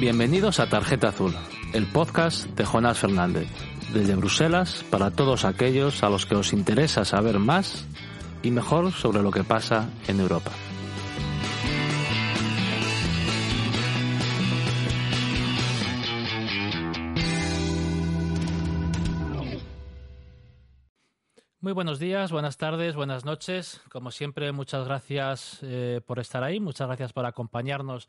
Bienvenidos a Tarjeta Azul, el podcast de Jonás Fernández, desde Bruselas para todos aquellos a los que os interesa saber más y mejor sobre lo que pasa en Europa. Muy buenos días, buenas tardes, buenas noches. Como siempre, muchas gracias eh, por estar ahí, muchas gracias por acompañarnos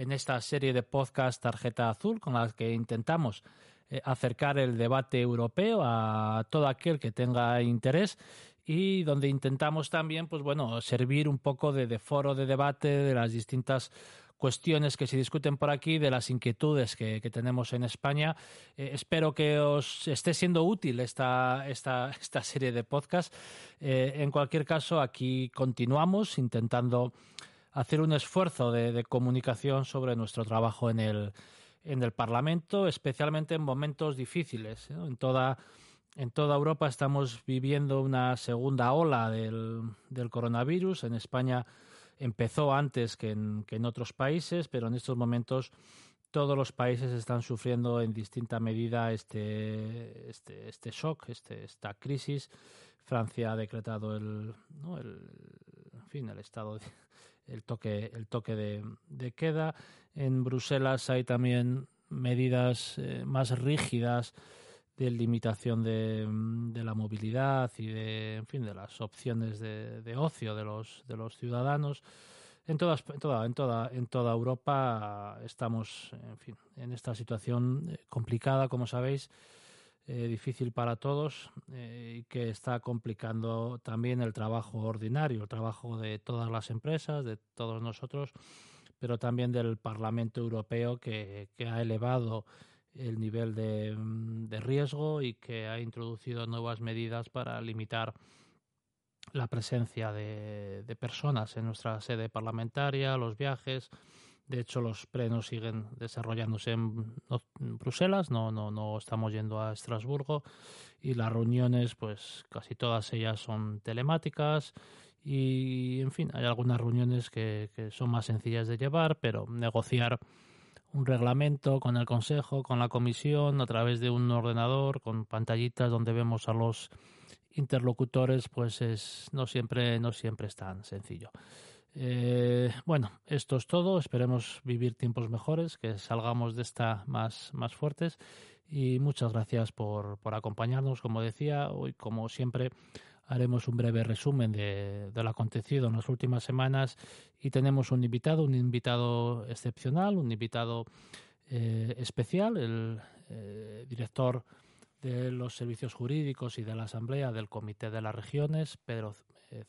en esta serie de podcast Tarjeta Azul con la que intentamos eh, acercar el debate europeo a todo aquel que tenga interés y donde intentamos también, pues bueno, servir un poco de, foro de debate de las distintas cuestiones que se discuten por aquí, de las inquietudes que, tenemos en España. Eh, espero que os esté siendo útil esta, esta, esta serie de podcast. Eh, en cualquier caso, aquí continuamos intentando hacer un esfuerzo de, comunicación sobre nuestro trabajo en el, en el Parlamento, especialmente en momentos difíciles. En, toda, en toda Europa estamos viviendo una segunda ola del, del coronavirus. En España empezó antes que en, que en otros países, pero en estos momentos todos los países están sufriendo en distinta medida este, este, este shock, este, esta crisis. Francia ha decretado el, ¿no? el, en fin, el estado de, el toque, el toque de, queda. En Bruselas hay también medidas eh, más rígidas de limitación de, de, la movilidad y de, en fin, de las opciones de, de ocio de los, de los ciudadanos. En, todas, en, toda, en, toda, en toda Europa estamos en, fin, en esta situación eh, complicada, como sabéis, eh, difícil para todos eh, y que está complicando también el trabajo ordinario, el trabajo de todas las empresas, de todos nosotros, pero también del Parlamento Europeo que, ha elevado el nivel de, mm, de, riesgo y que ha introducido nuevas medidas para limitar la presencia de, de personas en nuestra sede parlamentaria, los viajes, de hecho, los plenos siguen desarrollándose en, Bruselas, no, no, no estamos yendo a Estrasburgo y las reuniones, pues casi todas ellas son telemáticas y, en fin, hay algunas reuniones que, que son más sencillas de llevar, pero negociar un reglamento con el Consejo, con la Comisión, a través de un ordenador, con pantallitas donde vemos a los interlocutores, pues es no siempre, no siempre es tan sencillo. Eh, bueno, esto es todo. Esperemos vivir tiempos mejores, que salgamos de esta más, más fuertes. Y muchas gracias por, por acompañarnos. Como decía, hoy, como siempre, haremos un breve resumen de, lo acontecido en las últimas semanas. Y tenemos un invitado, un invitado excepcional, un invitado eh, especial, el eh, director de los servicios jurídicos y de la Asamblea del Comité de las Regiones, Pedro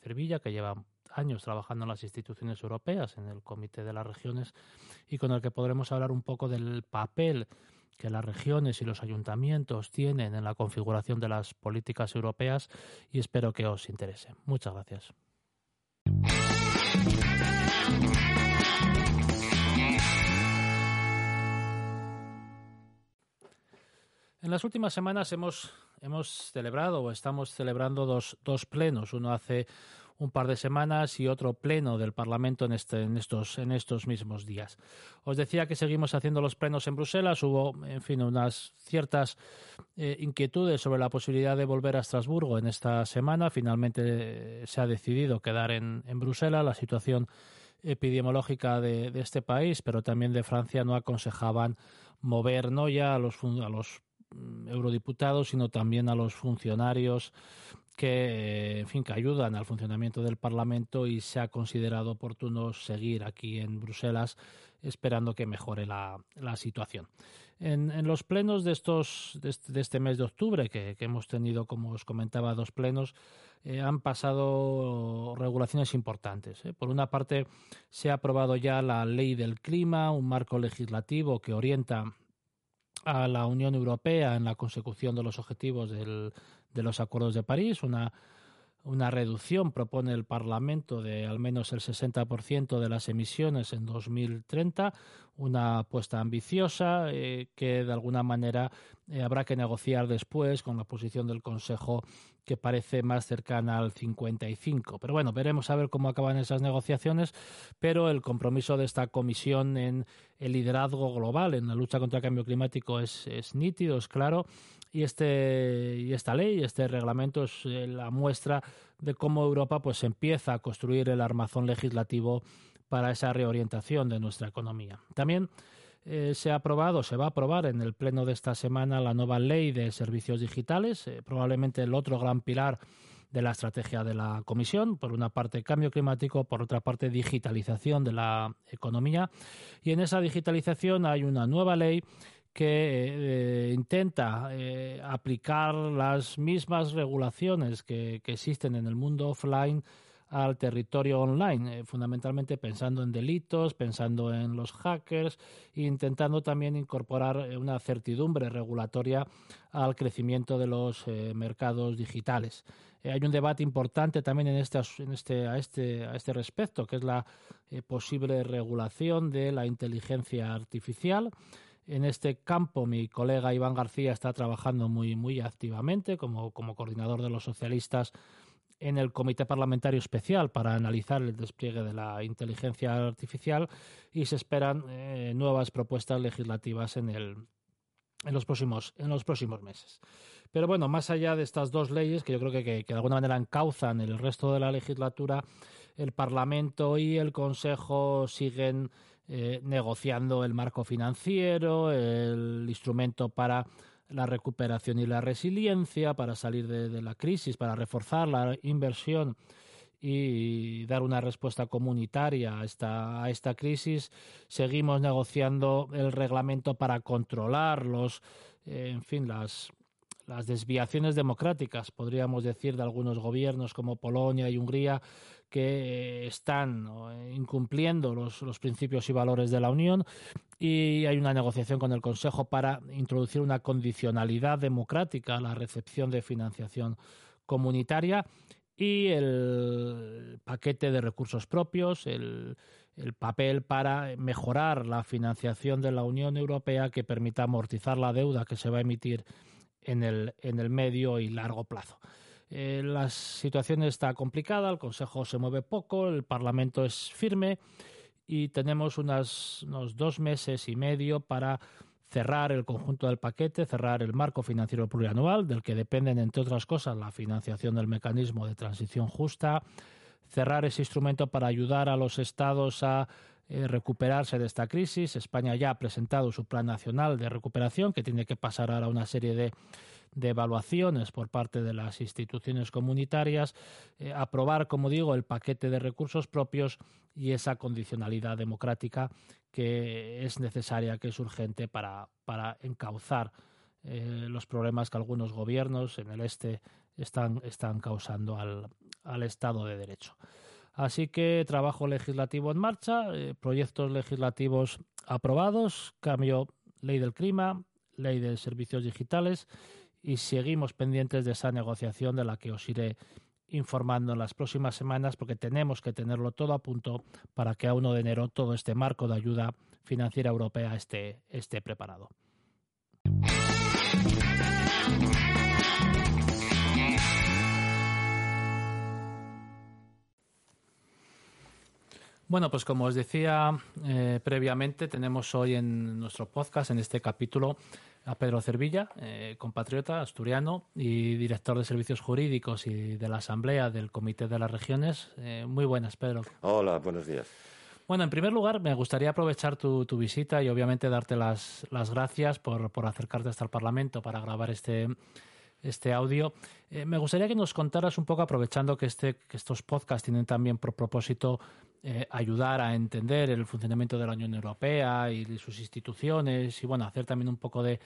Cervilla, que lleva años trabajando en las instituciones europeas, en el Comité de las Regiones, y con el que podremos hablar un poco del papel que las regiones y los ayuntamientos tienen en la configuración de las políticas europeas y espero que os interese. Muchas gracias. En las últimas semanas hemos, hemos celebrado o estamos celebrando dos, dos plenos. Uno hace un par de semanas y otro pleno del Parlamento en, este, en, estos, mismos días. Os decía que seguimos haciendo los plenos en Bruselas. Hubo, en fin, unas ciertas eh, inquietudes sobre la posibilidad de volver a Estrasburgo en esta semana. Finalmente eh, se ha decidido quedar en, Bruselas. La situación epidemiológica de, de, este país, pero también de Francia, no aconsejaban mover no ya a los, a los eurodiputados, sino también a los funcionarios que, en fin, que ayudan al funcionamiento del Parlamento y se ha considerado oportuno seguir aquí en Bruselas esperando que mejore la, situación. En, los plenos de estos de este, mes de octubre, que, hemos tenido, como os comentaba, dos plenos, eh, han pasado regulaciones importantes. ¿eh? Por una parte, se ha aprobado ya la ley del clima, un marco legislativo que orienta a la Unión Europea en la consecución de los objetivos del, de los acuerdos de París, una, una reducción, propone el Parlamento, de al menos el 60% de las emisiones en 2030, una apuesta ambiciosa eh, que de alguna manera eh, habrá que negociar después con la posición del Consejo que parece más cercana al 55. Pero bueno, veremos a ver cómo acaban esas negociaciones, pero el compromiso de esta comisión en el liderazgo global en la lucha contra el cambio climático es, es nítido, es claro, y este y esta ley, este reglamento es eh, la muestra de cómo Europa pues empieza a construir el armazón legislativo para esa reorientación de nuestra economía. También eh, se ha aprobado, se va a aprobar en el pleno de esta semana la nueva ley de servicios digitales, eh, probablemente el otro gran pilar de la estrategia de la Comisión, por una parte cambio climático, por otra parte digitalización de la economía. Y en esa digitalización hay una nueva ley que eh, intenta aplicar las mismas regulaciones que, existen en el mundo offline al territorio online, eh, fundamentalmente pensando en delitos, pensando en los hackers intentando también incorporar una certidumbre regulatoria al crecimiento de los mercados digitales. hay un debate importante también en este, en este, a, este, a este respecto, que es la posible regulación de la inteligencia artificial. En este campo mi colega Iván García está trabajando muy, muy activamente como, como coordinador de los socialistas en el Comité Parlamentario Especial para analizar el despliegue de la inteligencia artificial y se esperan eh, nuevas propuestas legislativas en, el, en, los próximos, en los próximos meses. Pero bueno, más allá de estas dos leyes, que yo creo que, que, de alguna manera encauzan el resto de la legislatura, el Parlamento y el Consejo siguen eh, negociando el marco financiero, el instrumento para la recuperación y la resiliencia, para salir de, la crisis, para reforzar la inversión y dar una respuesta comunitaria a esta, a esta crisis. Seguimos negociando el reglamento para controlar los, eh, en fin, las, las desviaciones democráticas, podríamos decir, de algunos gobiernos como Polonia y Hungría, que están incumpliendo los, principios y valores de la Unión. Y hay una negociación con el Consejo para introducir una condicionalidad democrática a la recepción de financiación comunitaria y el paquete de recursos propios, el, el papel para mejorar la financiación de la Unión Europea que permita amortizar la deuda que se va a emitir en el, en el medio y largo plazo. Eh, la situación está complicada, el Consejo se mueve poco, el Parlamento es firme y tenemos unos dos meses y medio para cerrar el conjunto del paquete, cerrar el marco financiero plurianual, del que dependen, entre otras cosas, la financiación del mecanismo de transición justa, cerrar ese instrumento para ayudar a los estados a eh, recuperarse de esta crisis. España ya ha presentado su plan nacional de recuperación, que tiene que pasar ahora una serie de de evaluaciones por parte de las instituciones comunitarias, eh, aprobar, como digo, el paquete de recursos propios y esa condicionalidad democrática que es necesaria, que es urgente para, para encauzar eh, los problemas que algunos gobiernos en el este están, están causando al, al Estado de Derecho. Así que trabajo legislativo en marcha, eh, proyectos legislativos aprobados, cambio ley del clima, ley de servicios digitales y seguimos pendientes de esa negociación de la que os iré informando en las próximas semanas porque tenemos que tenerlo todo a punto para que a 1 de enero todo este marco de ayuda financiera europea esté, esté preparado. Bueno, pues como os decía eh, previamente, tenemos hoy en nuestro podcast, en este capítulo, a Pedro Cervilla, eh, compatriota asturiano y director de servicios jurídicos y de la Asamblea del Comité de las Regiones. Eh, muy buenas, Pedro. Hola, buenos días. Bueno, en primer lugar, me gustaría aprovechar tu, visita y obviamente darte las, las gracias por, por, acercarte hasta el Parlamento para grabar este, este audio. Eh, me gustaría que nos contaras un poco, aprovechando que, este, que estos podcasts tienen también por propósito eh, ayudar a entender el funcionamiento de la Unión Europea y sus instituciones y bueno, hacer también un poco de,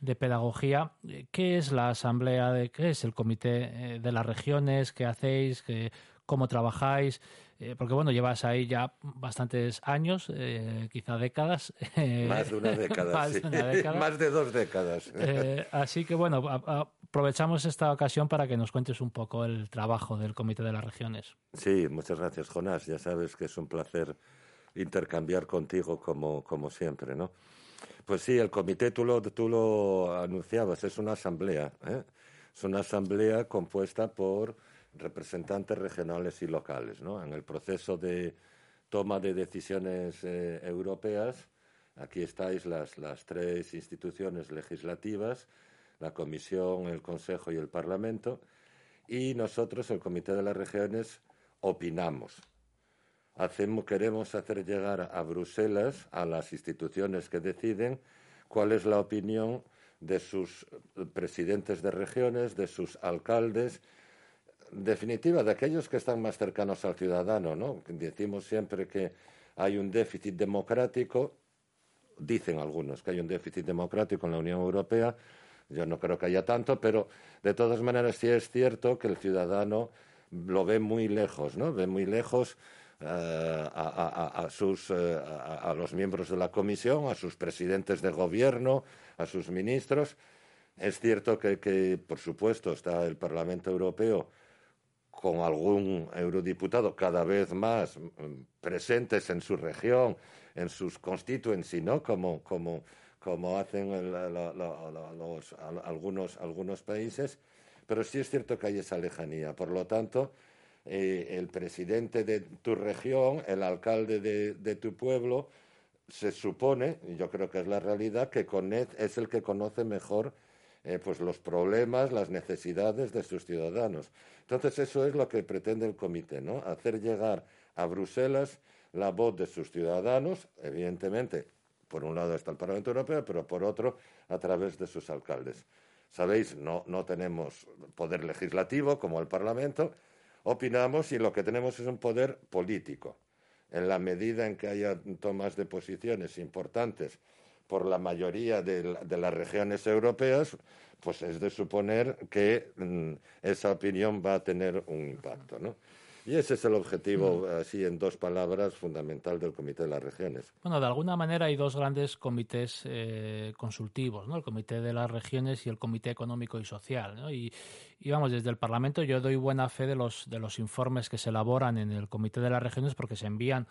de pedagogía. Eh, ¿Qué es la Asamblea? De, ¿Qué es el Comité de las Regiones? ¿Qué hacéis? ¿Qué, ¿Cómo trabajáis? Eh, porque bueno, llevas ahí ya bastantes años, eh, quizá décadas. más de una década, más, sí. de más de dos décadas. Eh, así que bueno, aprovechamos esta ocasión para que nos cuentes un poco el trabajo del Comité de las Regiones. Sí, muchas gracias, Jonás. Ya sabes que es un placer intercambiar contigo como, como siempre, ¿no? Pues sí, el comité, tú lo, tú lo anunciabas, es una asamblea. Es una asamblea compuesta por representantes regionales y locales. ¿no? En el proceso de toma de decisiones eh, europeas, aquí estáis las, las tres instituciones legislativas, la Comisión, el Consejo y el Parlamento, y nosotros, el Comité de las Regiones, opinamos. Hacemos, queremos hacer llegar a Bruselas, a las instituciones que deciden, cuál es la opinión de sus presidentes de regiones, de sus alcaldes definitiva de aquellos que están más cercanos al ciudadano, ¿no? Decimos siempre que hay un déficit democrático, dicen algunos que hay un déficit democrático en la Unión Europea, yo no creo que haya tanto, pero de todas maneras sí es cierto que el ciudadano lo ve muy lejos, ¿no? Ve muy lejos eh, a, sus, eh, a, los miembros de la Comisión, a sus presidentes de gobierno, a sus ministros. Es cierto que por supuesto, está el Parlamento Europeo con algún eurodiputado cada vez más mm, presentes en su región, en sus constituency, ¿no? Como, como, como hacen los, algunos, algunos países. Pero sí es cierto que hay esa lejanía. Por lo tanto, eh, el presidente de tu región, el alcalde de, de, tu pueblo, se supone, y yo creo que es la realidad, que es el que conoce mejor eh, pues los problemas, las necesidades de sus ciudadanos. Entonces eso es lo que pretende el comité, ¿no? Hacer llegar a Bruselas la voz de sus ciudadanos, evidentemente, por un lado está el Parlamento Europeo, pero por otro a través de sus alcaldes. Sabéis, no, no tenemos poder legislativo como el Parlamento, opinamos y lo que tenemos es un poder político. En la medida en que haya tomas de posiciones importantes por la mayoría de, las regiones europeas, pues es de suponer que mm, esa opinión va a tener un impacto, ¿no? Y ese es el objetivo, así en dos palabras, fundamental del Comité de las Regiones. Bueno, de alguna manera hay dos grandes comités eh, consultivos, ¿no? El Comité de las Regiones y el Comité Económico y Social, ¿no? Y, y, vamos, desde el Parlamento yo doy buena fe de los, de los informes que se elaboran en el Comité de las Regiones porque se envían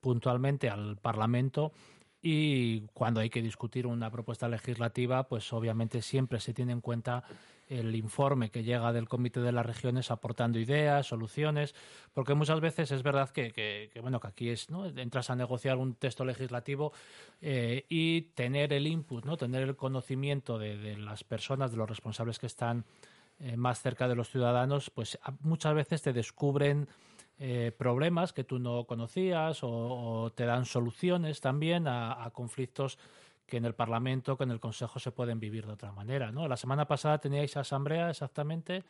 puntualmente al Parlamento y cuando hay que discutir una propuesta legislativa, pues obviamente siempre se tiene en cuenta el informe que llega del Comité de las Regiones aportando ideas, soluciones, porque muchas veces es verdad que, bueno que aquí es, ¿no? entras a negociar un texto legislativo eh, y tener el input, no, tener el conocimiento de, las personas, de los responsables que están eh, más cerca de los ciudadanos, pues muchas veces te descubren eh, problemas que tú no conocías o, te dan soluciones también a, conflictos que en el Parlamento, que en el Consejo se pueden vivir de otra manera. La semana pasada teníais asamblea exactamente.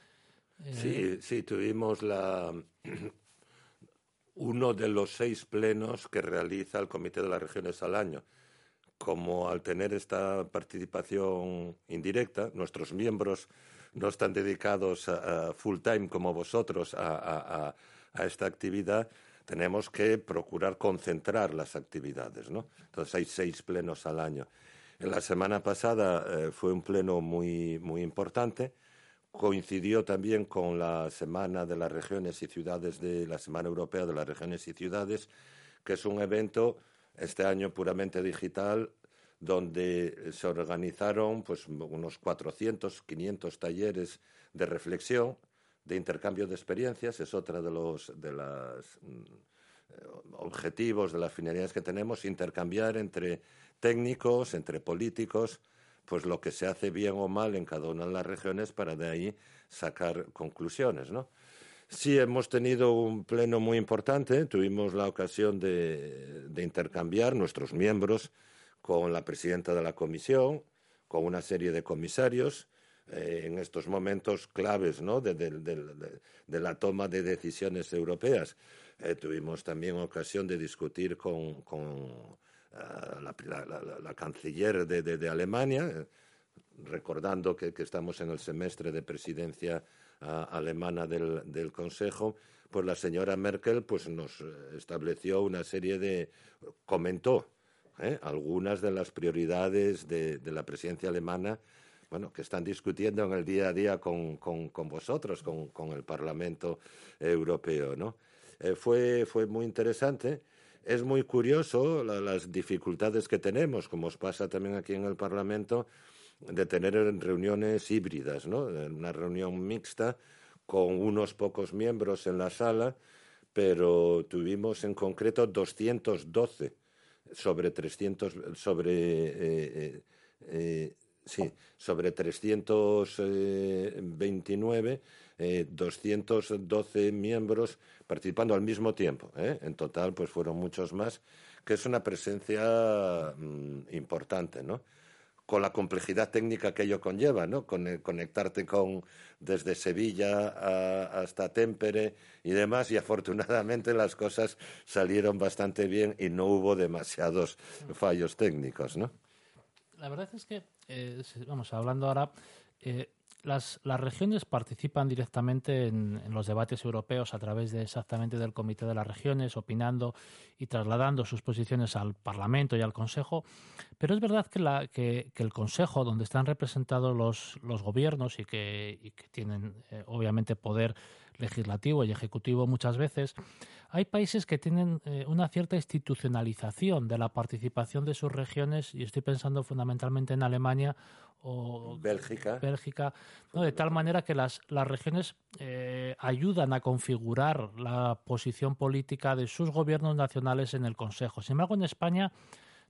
Eh, sí, sí, tuvimos la uno de los seis plenos que realiza el Comité de las Regiones al año. Como al tener esta participación indirecta, nuestros miembros no están dedicados full time como vosotros a esta actividad, tenemos que procurar concentrar las actividades, ¿no? Entonces hay seis plenos al año. La semana pasada eh, fue un pleno muy, muy importante. Coincidió también con la Semana de las Regiones y Ciudades de la Semana Europea de las Regiones y Ciudades, que es un evento este año puramente digital donde se organizaron pues unos 400, 500 talleres de reflexión de intercambio de experiencias, es otra de los de los mm, objetivos, de las finalidades que tenemos, intercambiar entre técnicos, entre políticos, pues lo que se hace bien o mal en cada una de las regiones para de ahí sacar conclusiones, ¿no? Sí, hemos tenido un pleno muy importante. Tuvimos la ocasión de, intercambiar nuestros miembros con la presidenta de la comisión, con una serie de comisarios. Eh, en estos momentos claves ¿no? de, la toma de decisiones europeas. Eh, tuvimos también ocasión de discutir con, ah, la, canciller de, Alemania, recordando que, estamos en el semestre de presidencia alemana del, Consejo, pues la señora Merkel pues nos estableció una serie de comentó ¿eh? algunas de las prioridades de, la presidencia alemana bueno, que están discutiendo en el día a día con, vosotros, con, el Parlamento Europeo, ¿no? Eh, fue, fue muy interesante. Es muy curioso las dificultades que tenemos, como os pasa también aquí en el Parlamento, de tener reuniones híbridas, ¿no? Una reunión mixta con unos pocos miembros en la sala, pero tuvimos en concreto 212 sobre 300 sobre eh, eh, sí, sobre 329 212 miembros participando al mismo tiempo. ¿eh? En total, pues fueron muchos más, que es una presencia mm, importante, ¿no? con la complejidad técnica que ello conlleva, ¿no? Con, eh, conectarte con desde Sevilla hasta Tempere y demás, y afortunadamente las cosas salieron bastante bien y no hubo demasiados fallos técnicos, ¿no? La verdad es que, eh, vamos, hablando ahora, eh, las, las, regiones participan directamente en, los debates europeos a través de exactamente del Comité de las Regiones, opinando y trasladando sus posiciones al Parlamento y al Consejo. Pero es verdad que, la, que, el Consejo, donde están representados los, los gobiernos y que, y que tienen eh, obviamente poder legislativo y ejecutivo muchas veces, hay países que tienen eh, una cierta institucionalización de la participación de sus regiones, y estoy pensando fundamentalmente en Alemania o Bélgica, Bélgica de tal manera que las, las regiones eh, ayudan a configurar la posición política de sus gobiernos nacionales en el Consejo. Sin embargo, en España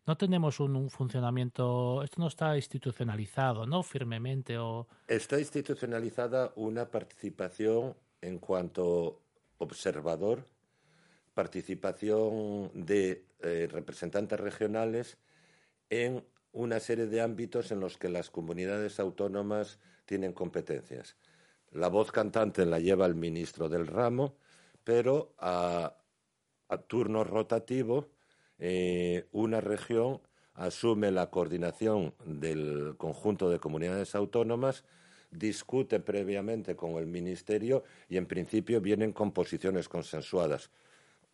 no tenemos un, funcionamiento, esto no está institucionalizado, ¿no? Firmemente o... Está institucionalizada una participación en cuanto observador participación de eh, representantes regionales en una serie de ámbitos en los que las comunidades autónomas tienen competencias. La voz cantante la lleva el ministro del ramo, pero a, turno rotativo eh, una región asume la coordinación del conjunto de comunidades autónomas, discute previamente con el ministerio y en principio vienen con posiciones consensuadas.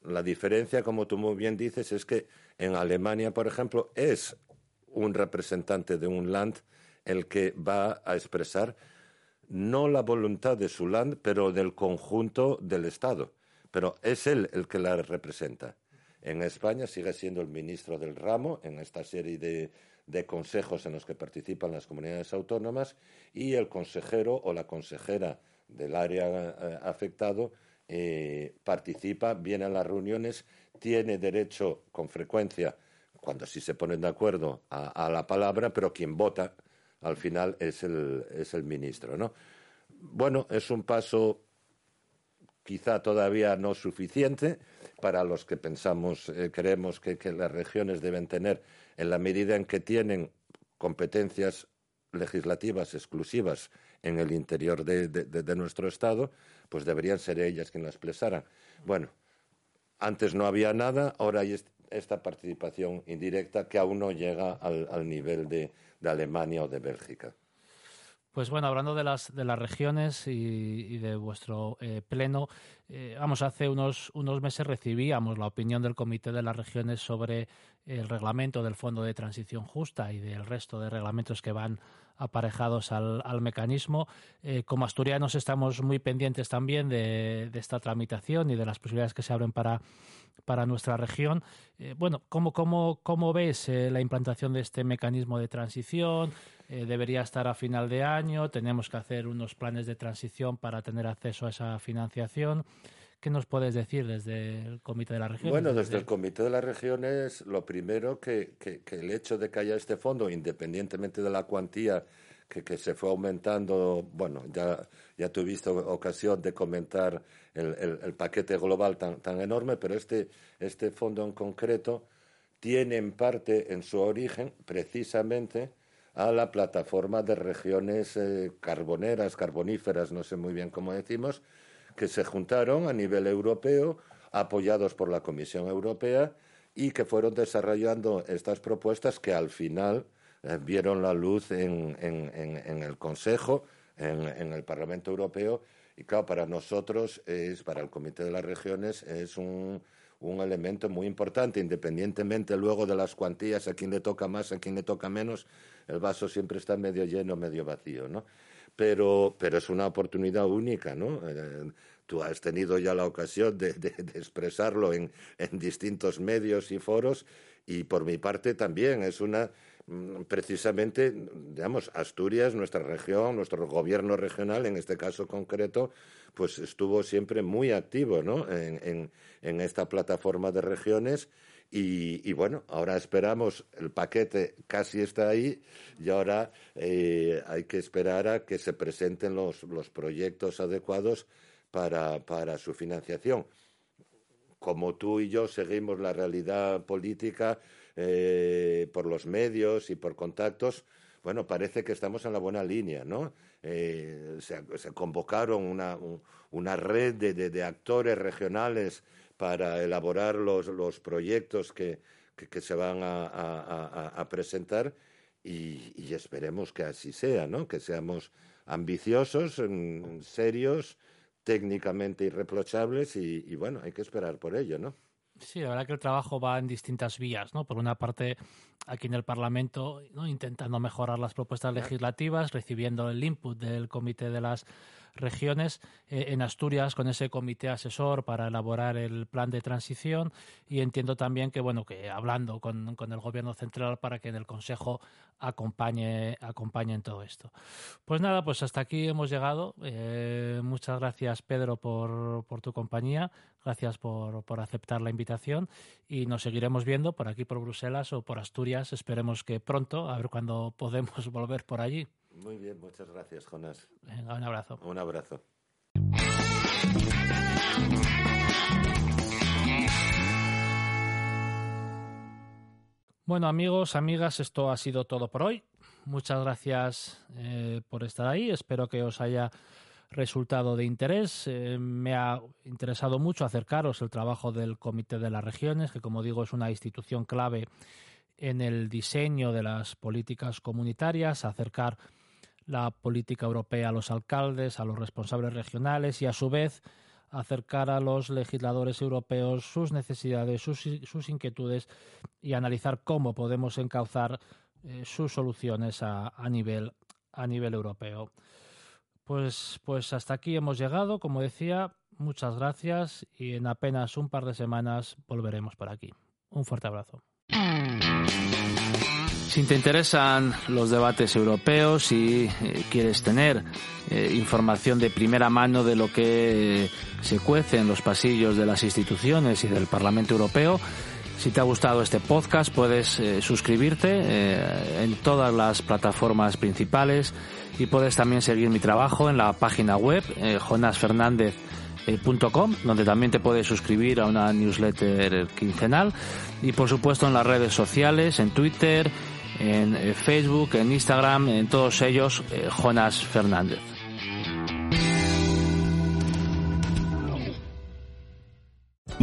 La diferencia, como tú muy bien dices, es que en Alemania, por ejemplo, es un representante de un land el que va a expresar no la voluntad de su land, pero del conjunto del Estado. Pero es él el que la representa. En España sigue siendo el ministro del ramo en esta serie de, de consejos en los que participan las comunidades autónomas y el consejero o la consejera del área eh, afectado eh, participa, viene a las reuniones, tiene derecho con frecuencia, cuando sí se ponen de acuerdo, a, la palabra, pero quien vota al final es el, es el ministro. ¿no? Bueno, es un paso quizá todavía no suficiente para los que pensamos, eh, creemos que, las regiones deben tener, en la medida en que tienen competencias legislativas exclusivas en el interior de, nuestro Estado, pues deberían ser ellas quienes las expresaran. Bueno, antes no había nada, ahora hay esta participación indirecta que aún no llega al, nivel de, Alemania o de Bélgica. Pues bueno, hablando de las, de las regiones y, de vuestro eh, pleno, eh, vamos, hace unos, unos meses recibíamos la opinión del Comité de las Regiones sobre el reglamento del Fondo de Transición Justa y del resto de reglamentos que van aparejados al, mecanismo. Eh, como asturianos estamos muy pendientes también de, esta tramitación y de las posibilidades que se abren para, para nuestra región. Eh, bueno, ¿cómo, cómo, cómo ves eh, la implantación de este mecanismo de transición? debería estar a final de año, tenemos que hacer unos planes de transición para tener acceso a esa financiación. ¿Qué nos puedes decir desde el Comité de las Regiones? Bueno, desde el Comité de las Regiones, lo primero que, que, el hecho de que haya este fondo, independientemente de la cuantía que, se fue aumentando, bueno, ya, ya tuviste ocasión de comentar el, el, paquete global tan, tan enorme, pero este, este fondo en concreto tiene en parte en su origen precisamente a la plataforma de regiones eh, carboneras, carboníferas, no sé muy bien cómo decimos, que se juntaron a nivel europeo, apoyados por la Comisión Europea, y que fueron desarrollando estas propuestas que al final eh, vieron la luz en, el Consejo, en, el Parlamento Europeo. Y claro, para nosotros, es, para el Comité de las Regiones, es un, un elemento muy importante, independientemente luego de las cuantías, a quién le toca más, a quién le toca menos, el vaso siempre está medio lleno, medio vacío, ¿no? Pero, pero es una oportunidad única, ¿no? Eh, tú has tenido ya la ocasión de, de, expresarlo en, en, distintos medios y foros y por mi parte también es una precisamente digamos Asturias nuestra región nuestro gobierno regional en este caso concreto pues estuvo siempre muy activo ¿no? en, esta plataforma de regiones y, bueno, ahora esperamos, el paquete casi está ahí y ahora eh, hay que esperar a que se presenten los, los proyectos adecuados para, para su financiación. Como tú y yo seguimos la realidad política eh, por los medios y por contactos, bueno, parece que estamos en la buena línea, ¿no? Eh, se, convocaron una, una red de, de, actores regionales para elaborar los, los proyectos que, que, se van a, presentar y, esperemos que así sea, ¿no? Que seamos ambiciosos, serios, técnicamente irreprochables y, bueno, hay que esperar por ello, ¿no? Sí, la verdad que el trabajo va en distintas vías, ¿no? Por una parte, aquí en el Parlamento, ¿no? intentando mejorar las propuestas legislativas, recibiendo el input del Comité de las regiones eh, en Asturias con ese comité asesor para elaborar el plan de transición. Y entiendo también que bueno que hablando con, con el gobierno central para que en el consejo acompañe acompañe en todo esto. Pues nada pues hasta aquí hemos llegado. Eh, muchas gracias Pedro por, por tu compañía. Gracias por, por aceptar la invitación. Y nos seguiremos viendo por aquí por Bruselas o por Asturias. Esperemos que pronto a ver cuándo podemos volver por allí muy bien, muchas gracias, Jonás. Venga, un abrazo. Un abrazo. Bueno, amigos, amigas, esto ha sido todo por hoy. Muchas gracias eh, por estar ahí. Espero que os haya resultado de interés. Eh, me ha interesado mucho acercaros el trabajo del Comité de las Regiones, que como digo es una institución clave en el diseño de las políticas comunitarias, acercar la política europea a los alcaldes, a los responsables regionales y a su vez acercar a los legisladores europeos sus necesidades, sus, inquietudes y analizar cómo podemos encauzar eh, sus soluciones a, nivel, a nivel europeo. Pues, pues hasta aquí hemos llegado, como decía, muchas gracias y en apenas un par de semanas volveremos por aquí. Un fuerte abrazo. Si te interesan los debates europeos y eh, quieres tener eh, información de primera mano de lo que se cuece en los pasillos de las instituciones y del Parlamento Europeo, si te ha gustado este podcast puedes eh, suscribirte en todas las plataformas principales y puedes también seguir mi trabajo en la página web jonasfernandez.com donde también te puedes suscribir a una newsletter quincenal y por supuesto en las redes sociales, en Twitter, en eh, Facebook, en Instagram, en todos ellos, eh, Jonas Fernández.